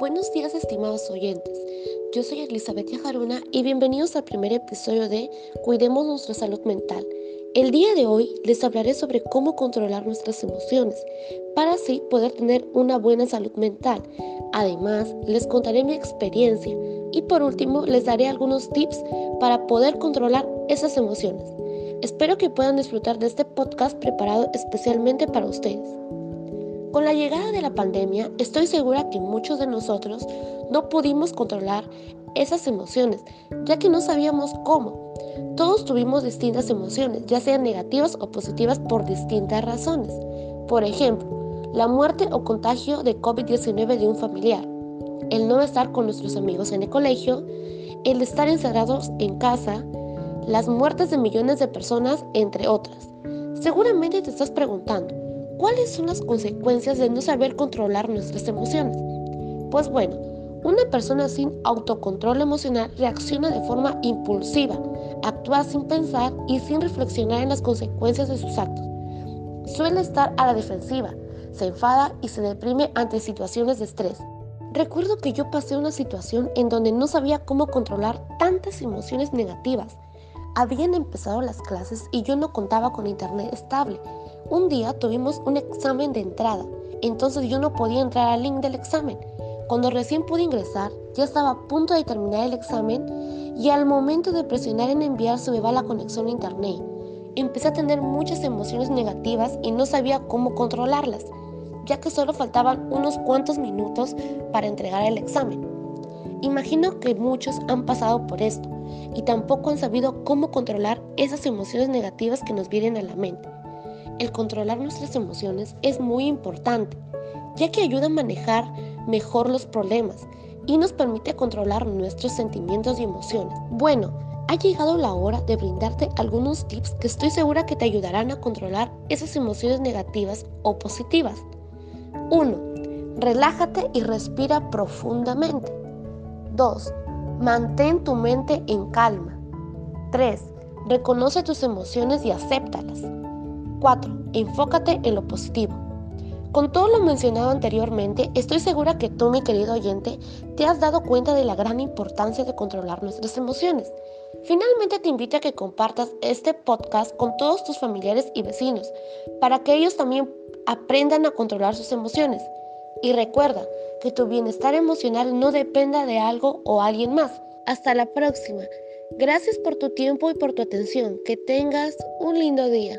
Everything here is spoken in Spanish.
Buenos días estimados oyentes, yo soy Elizabeth Yajaruna y bienvenidos al primer episodio de Cuidemos nuestra salud mental. El día de hoy les hablaré sobre cómo controlar nuestras emociones para así poder tener una buena salud mental. Además, les contaré mi experiencia y por último les daré algunos tips para poder controlar esas emociones. Espero que puedan disfrutar de este podcast preparado especialmente para ustedes. Con la llegada de la pandemia, estoy segura que muchos de nosotros no pudimos controlar esas emociones, ya que no sabíamos cómo. Todos tuvimos distintas emociones, ya sean negativas o positivas por distintas razones. Por ejemplo, la muerte o contagio de COVID-19 de un familiar, el no estar con nuestros amigos en el colegio, el estar encerrados en casa, las muertes de millones de personas, entre otras. Seguramente te estás preguntando, ¿Cuáles son las consecuencias de no saber controlar nuestras emociones? Pues bueno, una persona sin autocontrol emocional reacciona de forma impulsiva, actúa sin pensar y sin reflexionar en las consecuencias de sus actos. Suele estar a la defensiva, se enfada y se deprime ante situaciones de estrés. Recuerdo que yo pasé una situación en donde no sabía cómo controlar tantas emociones negativas. Habían empezado las clases y yo no contaba con internet estable un día tuvimos un examen de entrada, entonces yo no podía entrar al link del examen. Cuando recién pude ingresar, ya estaba a punto de terminar el examen y al momento de presionar en enviar se me va la conexión a internet. Empecé a tener muchas emociones negativas y no sabía cómo controlarlas, ya que solo faltaban unos cuantos minutos para entregar el examen. Imagino que muchos han pasado por esto y tampoco han sabido cómo controlar esas emociones negativas que nos vienen a la mente. El controlar nuestras emociones es muy importante, ya que ayuda a manejar mejor los problemas y nos permite controlar nuestros sentimientos y emociones. Bueno, ha llegado la hora de brindarte algunos tips que estoy segura que te ayudarán a controlar esas emociones negativas o positivas. 1. Relájate y respira profundamente. 2. Mantén tu mente en calma. 3. Reconoce tus emociones y acéptalas. 4. Enfócate en lo positivo. Con todo lo mencionado anteriormente, estoy segura que tú, mi querido oyente, te has dado cuenta de la gran importancia de controlar nuestras emociones. Finalmente te invito a que compartas este podcast con todos tus familiares y vecinos, para que ellos también aprendan a controlar sus emociones. Y recuerda que tu bienestar emocional no dependa de algo o alguien más. Hasta la próxima. Gracias por tu tiempo y por tu atención. Que tengas un lindo día.